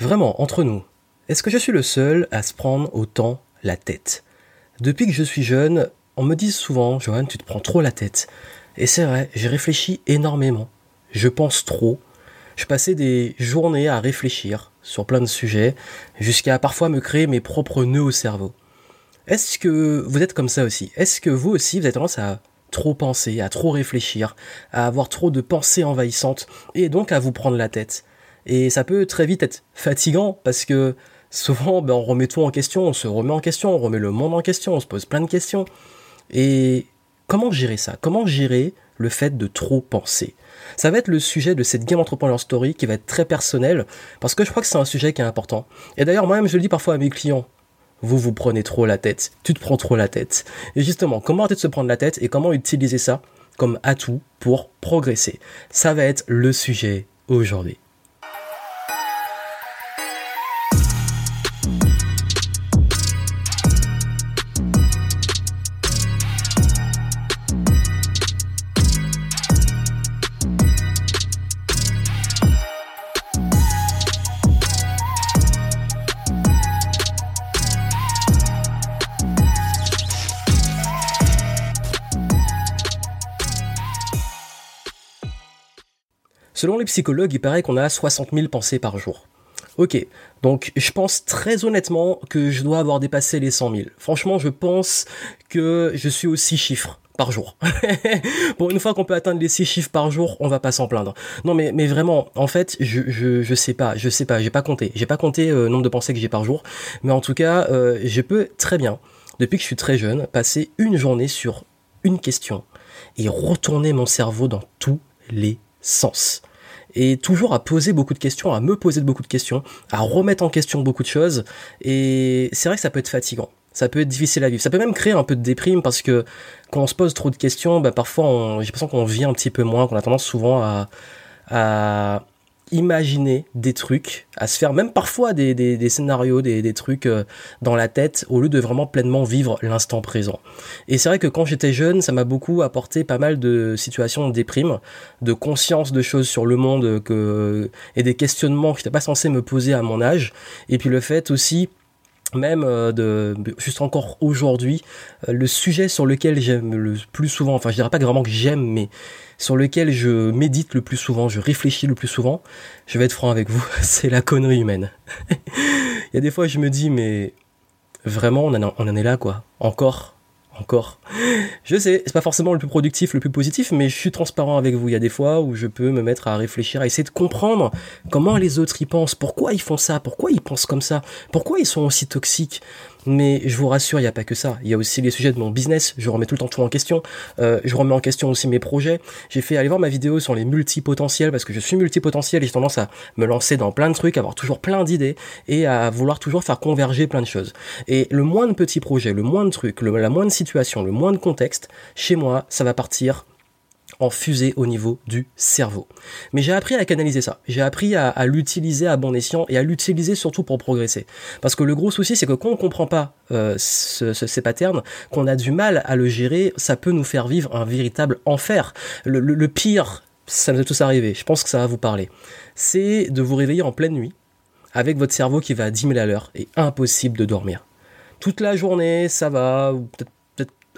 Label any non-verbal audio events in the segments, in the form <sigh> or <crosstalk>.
Vraiment, entre nous, est-ce que je suis le seul à se prendre autant la tête? Depuis que je suis jeune, on me dit souvent, Johan, tu te prends trop la tête. Et c'est vrai, j'ai réfléchi énormément. Je pense trop. Je passais des journées à réfléchir sur plein de sujets, jusqu'à parfois me créer mes propres nœuds au cerveau. Est-ce que vous êtes comme ça aussi? Est-ce que vous aussi, vous avez tendance à trop penser, à trop réfléchir, à avoir trop de pensées envahissantes, et donc à vous prendre la tête? Et ça peut très vite être fatigant, parce que souvent, ben, on remet tout en question, on se remet en question, on remet le monde en question, on se pose plein de questions. Et comment gérer ça? Comment gérer le fait de trop penser? Ça va être le sujet de cette Game Entrepreneur Story qui va être très personnel, parce que je crois que c'est un sujet qui est important. Et d'ailleurs, moi-même, je le dis parfois à mes clients, vous vous prenez trop la tête, tu te prends trop la tête. Et justement, comment arrêter de se prendre la tête et comment utiliser ça comme atout pour progresser? Ça va être le sujet aujourd'hui. Selon les psychologues, il paraît qu'on a 60 000 pensées par jour. Ok, donc je pense très honnêtement que je dois avoir dépassé les 100 000. Franchement, je pense que je suis aux 6 chiffres par jour. <laughs> Pour une fois qu'on peut atteindre les 6 chiffres par jour, on va pas s'en plaindre. Non mais, mais vraiment, en fait, je, je, je sais pas, je sais pas, j'ai pas compté. J'ai pas compté euh, le nombre de pensées que j'ai par jour, mais en tout cas, euh, je peux très bien, depuis que je suis très jeune, passer une journée sur une question et retourner mon cerveau dans tous les sens et toujours à poser beaucoup de questions, à me poser beaucoup de questions, à remettre en question beaucoup de choses. Et c'est vrai que ça peut être fatigant. Ça peut être difficile à vivre. Ça peut même créer un peu de déprime parce que quand on se pose trop de questions, bah parfois j'ai l'impression qu'on vit un petit peu moins, qu'on a tendance souvent à, à imaginer des trucs, à se faire même parfois des, scénarios, des, trucs euh, dans la tête, au lieu de vraiment pleinement vivre l'instant présent. Et c'est vrai que quand j'étais jeune, ça m'a beaucoup apporté pas mal de situations de déprime, de conscience de choses sur le monde et des questionnements que j'étais pas censé me poser à mon âge. Et puis le fait aussi même euh, de juste encore aujourd'hui euh, le sujet sur lequel j'aime le plus souvent enfin je dirais pas vraiment que j'aime mais sur lequel je médite le plus souvent je réfléchis le plus souvent je vais être franc avec vous <laughs> c'est la connerie humaine. <laughs> Il y a des fois je me dis mais vraiment on en, on en est là quoi. Encore encore. Je sais, c'est pas forcément le plus productif, le plus positif, mais je suis transparent avec vous. Il y a des fois où je peux me mettre à réfléchir, à essayer de comprendre comment les autres y pensent, pourquoi ils font ça, pourquoi ils pensent comme ça, pourquoi ils sont aussi toxiques, mais je vous rassure, il n'y a pas que ça. Il y a aussi les sujets de mon business. Je remets tout le temps tout en question. Euh, je remets en question aussi mes projets. J'ai fait aller voir ma vidéo sur les multipotentiels parce que je suis multipotentiel et j'ai tendance à me lancer dans plein de trucs, avoir toujours plein d'idées et à vouloir toujours faire converger plein de choses. Et le moins de petits projets, le moins de trucs, la moindre situation, le moins de contexte, chez moi, ça va partir en fusée au niveau du cerveau. Mais j'ai appris à canaliser ça. J'ai appris à, l'utiliser à bon escient et à l'utiliser surtout pour progresser. Parce que le gros souci, c'est que quand on comprend pas euh, ces patterns, qu'on a du mal à le gérer, ça peut nous faire vivre un véritable enfer. Le, pire, ça nous est tous arrivé, je pense que ça va vous parler, c'est de vous réveiller en pleine nuit avec votre cerveau qui va à 10 000 à l'heure et impossible de dormir. Toute la journée, ça va, peut-être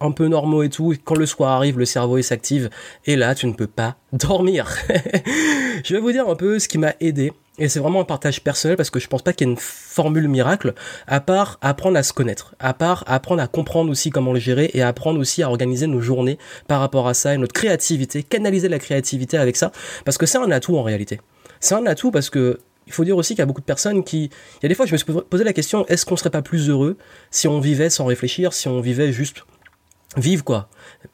un peu normaux et tout. quand le soir arrive, le cerveau il s'active et là tu ne peux pas <laughs> dormir. <laughs> je vais vous dire un peu ce qui m'a aidé et c'est vraiment un partage personnel parce que je pense pas qu'il y ait une formule miracle à part apprendre à se connaître, à part apprendre à comprendre aussi comment le gérer et apprendre aussi à organiser nos journées par rapport à ça et notre créativité, canaliser la créativité avec ça parce que c'est un atout en réalité. C'est un atout parce que il faut dire aussi qu'il y a beaucoup de personnes qui... Il y a des fois, je me suis posé la question, est-ce qu'on serait pas plus heureux si on vivait sans réfléchir, si on vivait juste vivre quoi,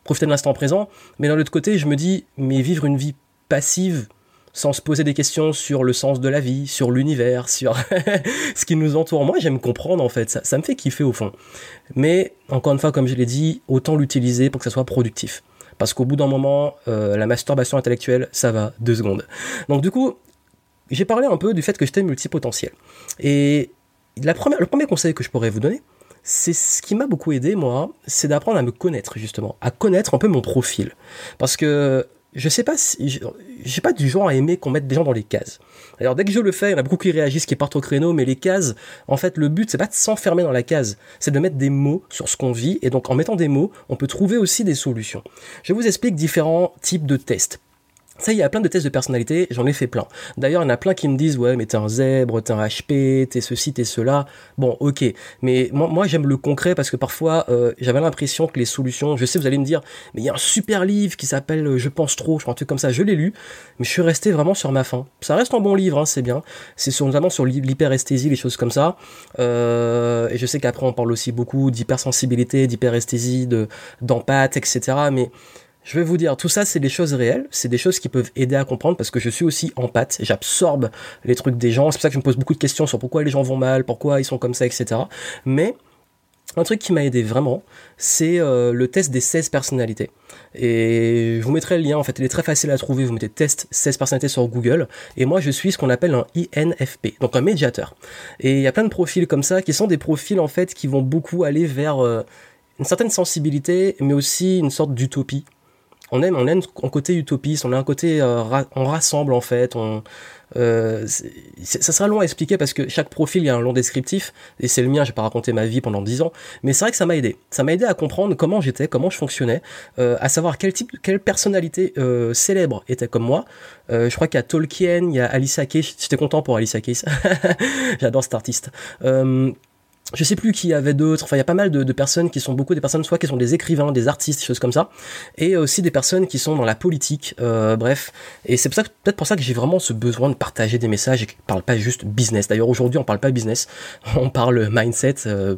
profiter de l'instant présent. Mais d'un autre côté, je me dis, mais vivre une vie passive sans se poser des questions sur le sens de la vie, sur l'univers, <laughs> sur ce qui nous entoure. Moi, j'aime comprendre en fait, ça, me fait kiffer au fond. Mais encore une fois, comme je l'ai dit, autant l'utiliser pour que ça soit productif. Parce qu'au bout d'un moment, euh, la masturbation intellectuelle, ça va deux secondes. Donc du coup, j'ai parlé un peu du fait que j'étais multipotentiel. Et la première, le premier conseil que je pourrais vous donner, c'est ce qui m'a beaucoup aidé, moi, c'est d'apprendre à me connaître, justement, à connaître un peu mon profil. Parce que je sais pas si, j'ai pas du genre à aimer qu'on mette des gens dans les cases. Alors dès que je le fais, il y en a beaucoup qui réagissent, qui partent au créneau, mais les cases, en fait, le but c'est pas de s'enfermer dans la case, c'est de mettre des mots sur ce qu'on vit, et donc en mettant des mots, on peut trouver aussi des solutions. Je vous explique différents types de tests. Ça, il y a plein de tests de personnalité, j'en ai fait plein. D'ailleurs, il y en a plein qui me disent, ouais, mais t'es un zèbre, t'es un HP, t'es ceci, t'es cela. Bon, ok. Mais moi, j'aime le concret parce que parfois, euh, j'avais l'impression que les solutions, je sais, vous allez me dire, mais il y a un super livre qui s'appelle euh, Je pense trop, je crois un truc comme ça. Je l'ai lu, mais je suis resté vraiment sur ma faim. Ça reste un bon livre, hein, c'est bien. C'est sur, notamment sur l'hyperesthésie, les choses comme ça. Euh, et je sais qu'après, on parle aussi beaucoup d'hypersensibilité, d'hyperesthésie, d'empathie, etc. Mais je vais vous dire, tout ça, c'est des choses réelles, c'est des choses qui peuvent aider à comprendre parce que je suis aussi en pâte, j'absorbe les trucs des gens, c'est pour ça que je me pose beaucoup de questions sur pourquoi les gens vont mal, pourquoi ils sont comme ça, etc. Mais un truc qui m'a aidé vraiment, c'est euh, le test des 16 personnalités. Et je vous mettrai le lien, en fait, il est très facile à trouver, vous mettez test 16 personnalités sur Google, et moi je suis ce qu'on appelle un INFP, donc un médiateur. Et il y a plein de profils comme ça, qui sont des profils en fait qui vont beaucoup aller vers... Euh, une certaine sensibilité, mais aussi une sorte d'utopie on aime, on aime un côté utopiste, on a un côté, euh, on rassemble en fait, on, euh, ça sera long à expliquer parce que chaque profil il y a un long descriptif et c'est le mien, j'ai pas raconté ma vie pendant 10 ans, mais c'est vrai que ça m'a aidé. Ça m'a aidé à comprendre comment j'étais, comment je fonctionnais, euh, à savoir quel type, quelle personnalité euh, célèbre était comme moi. Euh, je crois qu'il y a Tolkien, il y a Alice Keys, j'étais content pour Alice Keys, <laughs> j'adore cet artiste. Je sais plus qui avait d'autres. Enfin, il y a pas mal de, personnes qui sont beaucoup des personnes soit qui sont des écrivains, des artistes, des choses comme ça, et aussi des personnes qui sont dans la politique. Euh, bref, et c'est peut-être pour ça que j'ai vraiment ce besoin de partager des messages et ne parle pas juste business. D'ailleurs, aujourd'hui, on parle pas business, <laughs> on parle mindset. Euh,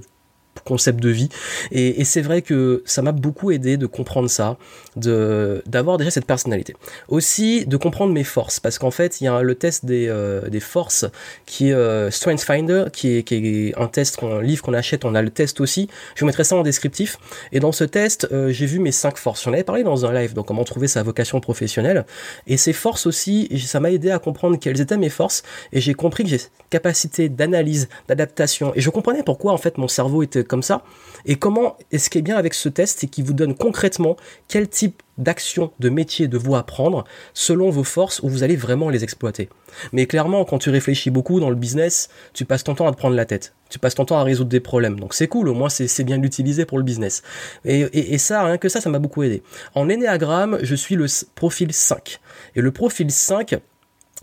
concept de vie. Et, c'est vrai que ça m'a beaucoup aidé de comprendre ça, de d'avoir déjà cette personnalité. Aussi de comprendre mes forces, parce qu'en fait il y a le test des, euh, des forces qui est euh, Strength Finder, qui est, un test, un livre qu'on achète, on a le test aussi. Je vous mettrai ça en descriptif. Et dans ce test, euh, j'ai vu mes cinq forces. J'en avais parlé dans un live, donc comment trouver sa vocation professionnelle. Et ces forces aussi, ça m'a aidé à comprendre quelles étaient mes forces. Et j'ai compris que j'ai capacité d'analyse, d'adaptation. Et je comprenais pourquoi en fait mon cerveau était comme ça. Et comment, est ce qui est bien avec ce test, c'est qu'il vous donne concrètement quel type d'action, de métier de vous apprendre selon vos forces où vous allez vraiment les exploiter. Mais clairement, quand tu réfléchis beaucoup dans le business, tu passes ton temps à te prendre la tête. Tu passes ton temps à résoudre des problèmes. Donc c'est cool, au moins c'est bien l'utiliser pour le business. Et, ça, rien que ça, ça m'a beaucoup aidé. En énéagramme, je suis le profil 5. Et le profil 5,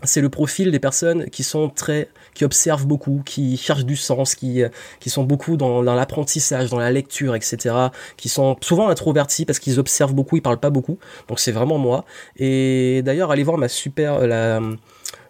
c'est le profil des personnes qui sont très qui observent beaucoup, qui cherchent du sens, qui euh, qui sont beaucoup dans, dans l'apprentissage, dans la lecture, etc. Qui sont souvent introvertis parce qu'ils observent beaucoup, ils parlent pas beaucoup. Donc c'est vraiment moi. Et d'ailleurs, allez voir ma super la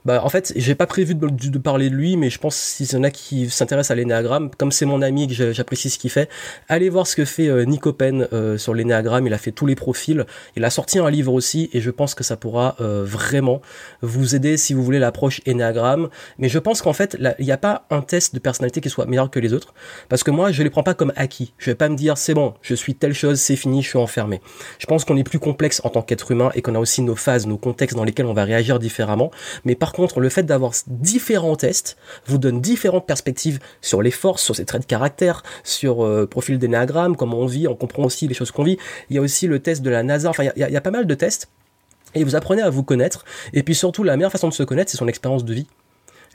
bah, en fait, j'ai pas prévu de, parler de lui, mais je pense s'il y en a qui s'intéressent à l'énéagramme, comme c'est mon ami que j'apprécie ce qu'il fait, allez voir ce que fait euh, Nico Pen euh, sur l'énéagramme. Il a fait tous les profils. Il a sorti un livre aussi, et je pense que ça pourra euh, vraiment vous aider si vous voulez l'approche énéagramme. Mais je pense qu'en fait, il n'y a pas un test de personnalité qui soit meilleur que les autres, parce que moi, je les prends pas comme acquis. Je vais pas me dire c'est bon, je suis telle chose, c'est fini, je suis enfermé. Je pense qu'on est plus complexe en tant qu'être humain et qu'on a aussi nos phases, nos contextes dans lesquels on va réagir différemment. Mais par contre, le fait d'avoir différents tests vous donne différentes perspectives sur les forces, sur ses traits de caractère, sur euh, profil d'énéagramme, comment on vit, on comprend aussi les choses qu'on vit. Il y a aussi le test de la NASA, enfin il y, a, pas mal de tests. Et vous apprenez à vous connaître. Et puis surtout, la meilleure façon de se connaître, c'est son expérience de vie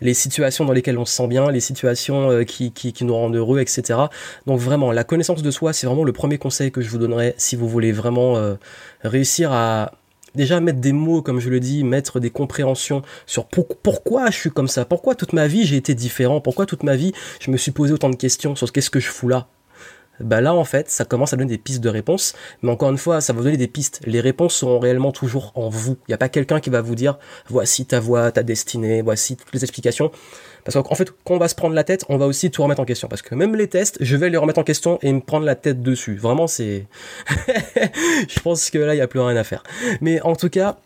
les situations dans lesquelles on se sent bien, les situations euh, qui, nous rendent heureux, etc. Donc vraiment, la connaissance de soi, c'est vraiment le premier conseil que je vous donnerais si vous voulez vraiment euh, réussir à, déjà mettre des mots, comme je le dis, mettre des compréhensions sur pourquoi je suis comme ça, pourquoi toute ma vie j'ai été différent, pourquoi toute ma vie je me suis posé autant de questions sur qu'est-ce que je fous là. Bah là en fait ça commence à donner des pistes de réponses, mais encore une fois ça va vous donner des pistes. Les réponses seront réellement toujours en vous. Il n'y a pas quelqu'un qui va vous dire voici ta voix, ta destinée, voici toutes les explications. Parce qu'en fait, quand on va se prendre la tête, on va aussi tout remettre en question. Parce que même les tests, je vais les remettre en question et me prendre la tête dessus. Vraiment, c'est... <laughs> je pense que là, il n'y a plus rien à faire. Mais en tout cas,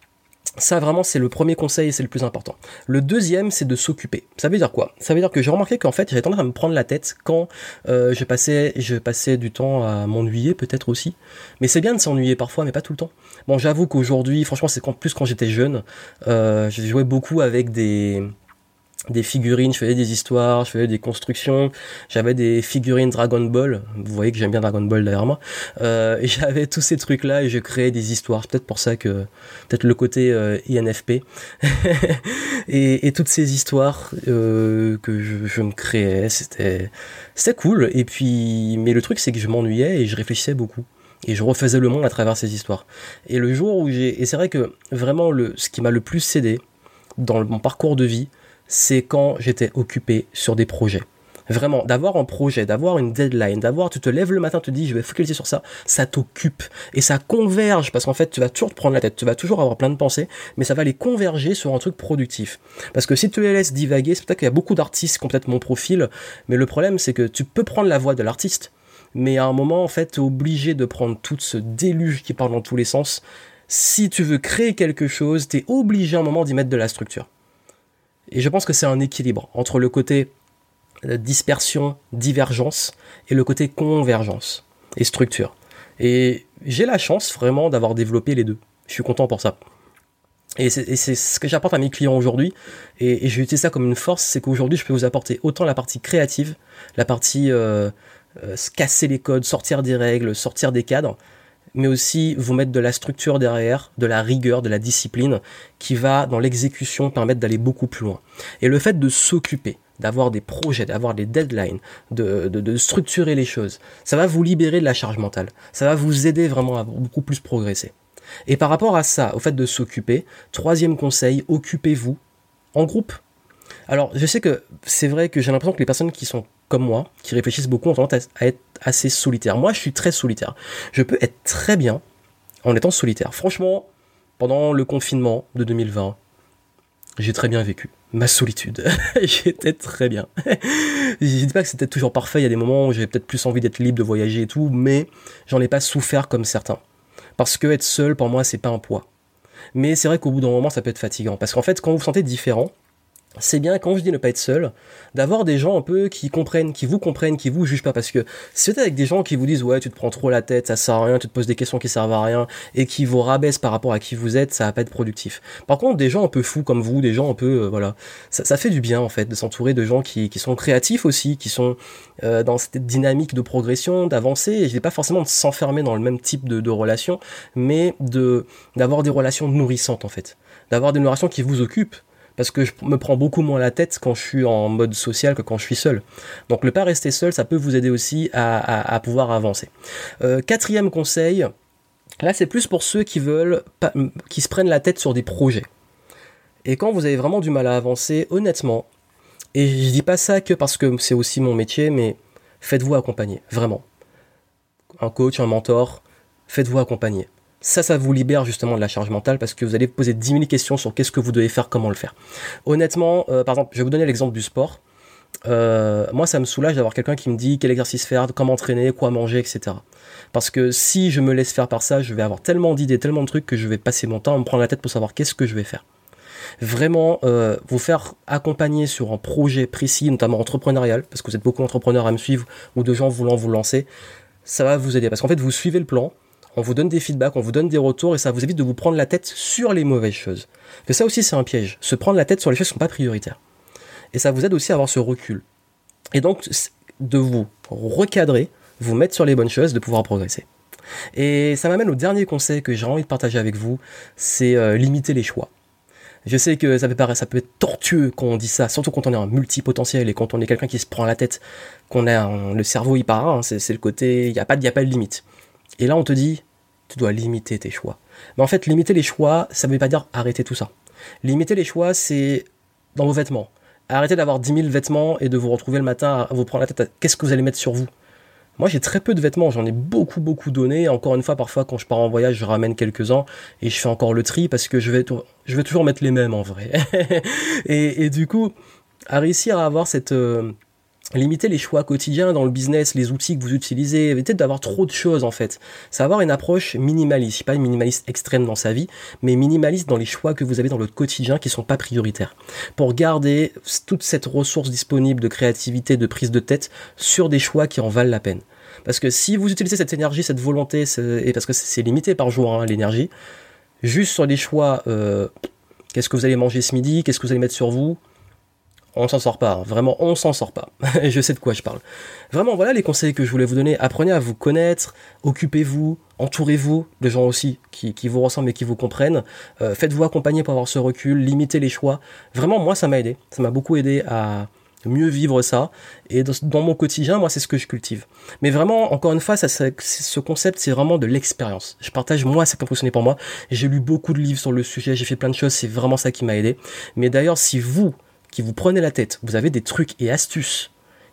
ça vraiment c'est le premier conseil et c'est le plus important. Le deuxième c'est de s'occuper. Ça veut dire quoi? Ça veut dire que j'ai remarqué qu'en fait j'avais tendance à me prendre la tête quand euh, je passais je passais du temps à m'ennuyer peut-être aussi. Mais c'est bien de s'ennuyer parfois mais pas tout le temps. Bon j'avoue qu'aujourd'hui franchement c'est plus quand j'étais jeune, euh, j'ai joué beaucoup avec des des figurines, je faisais des histoires, je faisais des constructions, j'avais des figurines Dragon Ball, vous voyez que j'aime bien Dragon Ball derrière moi, euh, <laughs> j'avais tous ces trucs là et je créais des histoires, peut-être pour ça que, peut-être le côté euh, INFP, <laughs> et, et, toutes ces histoires euh, que je, je, me créais, c'était, c'était cool, et puis, mais le truc c'est que je m'ennuyais et je réfléchissais beaucoup. Et je refaisais le monde à travers ces histoires. Et le jour où j'ai, et c'est vrai que vraiment le, ce qui m'a le plus cédé dans mon parcours de vie, c'est quand j'étais occupé sur des projets. Vraiment, d'avoir un projet, d'avoir une deadline, d'avoir, tu te lèves le matin, tu te dis, je vais focaliser sur ça, ça t'occupe. Et ça converge, parce qu'en fait, tu vas toujours te prendre la tête, tu vas toujours avoir plein de pensées, mais ça va les converger sur un truc productif. Parce que si tu les laisses divaguer, c'est peut-être qu'il y a beaucoup d'artistes qui ont peut-être mon profil, mais le problème, c'est que tu peux prendre la voix de l'artiste, mais à un moment, en fait, tu es obligé de prendre tout ce déluge qui parle dans tous les sens. Si tu veux créer quelque chose, tu es obligé à un moment d'y mettre de la structure. Et je pense que c'est un équilibre entre le côté euh, dispersion, divergence, et le côté convergence et structure. Et j'ai la chance vraiment d'avoir développé les deux. Je suis content pour ça. Et c'est ce que j'apporte à mes clients aujourd'hui. Et, et j'ai ça comme une force, c'est qu'aujourd'hui, je peux vous apporter autant la partie créative, la partie euh, euh, casser les codes, sortir des règles, sortir des cadres, mais aussi vous mettre de la structure derrière, de la rigueur, de la discipline, qui va dans l'exécution permettre d'aller beaucoup plus loin. Et le fait de s'occuper, d'avoir des projets, d'avoir des deadlines, de, structurer les choses, ça va vous libérer de la charge mentale. Ça va vous aider vraiment à beaucoup plus progresser. Et par rapport à ça, au fait de s'occuper, troisième conseil, occupez-vous en groupe. Alors, je sais que c'est vrai que j'ai l'impression que les personnes qui sont comme moi, qui réfléchissent beaucoup, ont tendance à être assez solitaires. Moi, je suis très solitaire. Je peux être très bien en étant solitaire. Franchement, pendant le confinement de 2020, j'ai très bien vécu ma solitude. <laughs> J'étais très bien. <laughs> je dis pas que c'était toujours parfait, il y a des moments où j'avais peut-être plus envie d'être libre, de voyager et tout, mais j'en ai pas souffert comme certains. Parce que être seul, pour moi, c'est pas un poids. Mais c'est vrai qu'au bout d'un moment, ça peut être fatigant. Parce qu'en fait, quand vous vous sentez différent, c'est bien, quand je dis ne pas être seul, d'avoir des gens un peu qui comprennent, qui vous comprennent, qui vous jugent pas. Parce que si vous êtes avec des gens qui vous disent ouais, tu te prends trop la tête, ça sert à rien, tu te poses des questions qui servent à rien, et qui vous rabaissent par rapport à qui vous êtes, ça va pas être productif. Par contre, des gens un peu fous comme vous, des gens un peu, euh, voilà, ça, fait du bien en fait de s'entourer de gens qui, sont créatifs aussi, qui sont euh, dans cette dynamique de progression, d'avancer. Et je dis pas forcément de s'enfermer dans le même type de, de relation, mais de d'avoir des relations nourrissantes en fait, d'avoir des relations qui vous occupent parce que je me prends beaucoup moins la tête quand je suis en mode social que quand je suis seul. Donc le pas rester seul, ça peut vous aider aussi à, pouvoir avancer. Euh, quatrième conseil, là c'est plus pour ceux qui veulent, qui se prennent la tête sur des projets. Et quand vous avez vraiment du mal à avancer, honnêtement, et je dis pas ça que parce que c'est aussi mon métier, mais faites-vous accompagner, vraiment. Un coach, un mentor, faites-vous accompagner. Ça, ça vous libère justement de la charge mentale parce que vous allez poser 10 000 questions sur qu'est-ce que vous devez faire, comment le faire. Honnêtement, euh, par exemple, je vais vous donner l'exemple du sport. Euh, moi, ça me soulage d'avoir quelqu'un qui me dit quel exercice faire, comment entraîner, quoi manger, etc. Parce que si je me laisse faire par ça, je vais avoir tellement d'idées, tellement de trucs que je vais passer mon temps à me prendre la tête pour savoir qu'est-ce que je vais faire. Vraiment, euh, vous faire accompagner sur un projet précis, notamment entrepreneurial, parce que vous êtes beaucoup d'entrepreneurs à me suivre ou de gens voulant vous lancer, ça va vous aider. Parce qu'en fait, vous suivez le plan, on vous donne des feedbacks, on vous donne des retours et ça vous évite de vous prendre la tête sur les mauvaises choses. Que ça aussi c'est un piège, se prendre la tête sur les choses qui sont pas prioritaires. Et ça vous aide aussi à avoir ce recul. Et donc de vous recadrer, vous mettre sur les bonnes choses, de pouvoir progresser. Et ça m'amène au dernier conseil que j'ai envie de partager avec vous, c'est euh, limiter les choix. Je sais que ça peut paraître, ça peut être tortueux quand on dit ça, surtout quand on est un multipotentiel et quand on est quelqu'un qui se prend la tête, qu'on a le cerveau il part, hein, c'est le côté, il n'y a pas, a pas de limite. Et là, on te dit, tu dois limiter tes choix. Mais en fait, limiter les choix, ça ne veut pas dire arrêter tout ça. Limiter les choix, c'est dans vos vêtements. Arrêtez d'avoir 10 000 vêtements et de vous retrouver le matin à vous prendre la tête à qu'est-ce que vous allez mettre sur vous. Moi, j'ai très peu de vêtements, j'en ai beaucoup, beaucoup donné. Encore une fois, parfois, quand je pars en voyage, je ramène quelques-uns et je fais encore le tri parce que je vais, toujours mettre les mêmes en vrai. <laughs> et, et, du coup, à réussir à avoir cette, euh, limiter les choix quotidiens dans le business, les outils que vous utilisez, éviter d'avoir trop de choses en fait. C'est avoir une approche minimaliste, pas une minimaliste extrême dans sa vie, mais minimaliste dans les choix que vous avez dans le quotidien qui sont pas prioritaires. Pour garder toute cette ressource disponible de créativité, de prise de tête sur des choix qui en valent la peine. Parce que si vous utilisez cette énergie, cette volonté, et parce que c'est limité par jour hein, l'énergie, juste sur des choix, euh, qu'est-ce que vous allez manger ce midi, qu'est-ce que vous allez mettre sur vous, on s'en sort pas. Hein. Vraiment, on s'en sort pas. <laughs> je sais de quoi je parle. Vraiment, voilà les conseils que je voulais vous donner. Apprenez à vous connaître, occupez-vous, entourez-vous de gens aussi qui, vous ressemblent et qui vous comprennent. Euh, faites-vous accompagner pour avoir ce recul, limitez les choix. Vraiment, moi, ça m'a aidé. Ça m'a beaucoup aidé à mieux vivre ça. Et dans, mon quotidien, moi, c'est ce que je cultive. Mais vraiment, encore une fois, ce concept, c'est vraiment de l'expérience. Je partage, moi, ça qui a fonctionné pour moi. J'ai lu beaucoup de livres sur le sujet, j'ai fait plein de choses, c'est vraiment ça qui m'a aidé. Mais d'ailleurs, si vous, qui vous prenez la tête, vous avez des trucs et astuces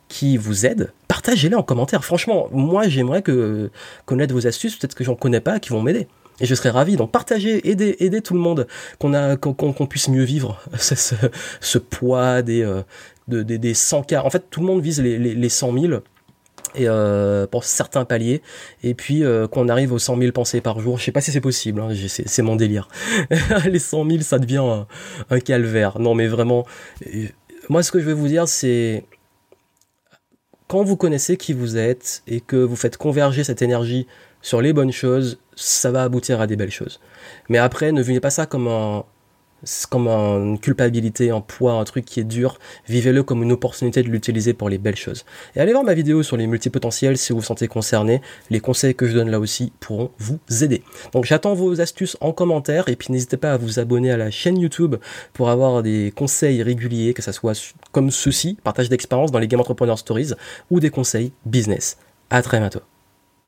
qui vous aident, partagez-les en commentaire. Franchement, moi, j'aimerais que connaître vos astuces, peut-être que j'en connais pas, qui vont m'aider. Et je serais ravi. Donc partagez, aidez, aidez tout le monde, qu'on puisse mieux vivre <laughs> ce, ce, poids des, euh, des, des 100 k En fait, tout le monde vise les, les, les 100 000 et euh, pour certains paliers. Et puis euh, qu'on arrive aux 100 000 pensées par jour. Je sais pas si c'est possible hein, c'est mon délire. <laughs> Les 100 000 ça devient un, un, calvaire. Non mais vraiment euh, moi ce que je vais vous dire c'est quand vous connaissez qui vous êtes et que vous faites converger cette énergie sur les bonnes choses ça va aboutir à des belles choses. Mais après ne venez pas ça comme un c'est comme une culpabilité, un poids, un truc qui est dur. Vivez-le comme une opportunité de l'utiliser pour les belles choses. Et allez voir ma vidéo sur les multipotentiels si vous vous sentez concerné. Les conseils que je donne là aussi pourront vous aider. Donc j'attends vos astuces en commentaire et puis n'hésitez pas à vous abonner à la chaîne YouTube pour avoir des conseils réguliers, que ce soit comme ceci, partage d'expérience dans les Game Entrepreneur Stories ou des conseils business. À très bientôt.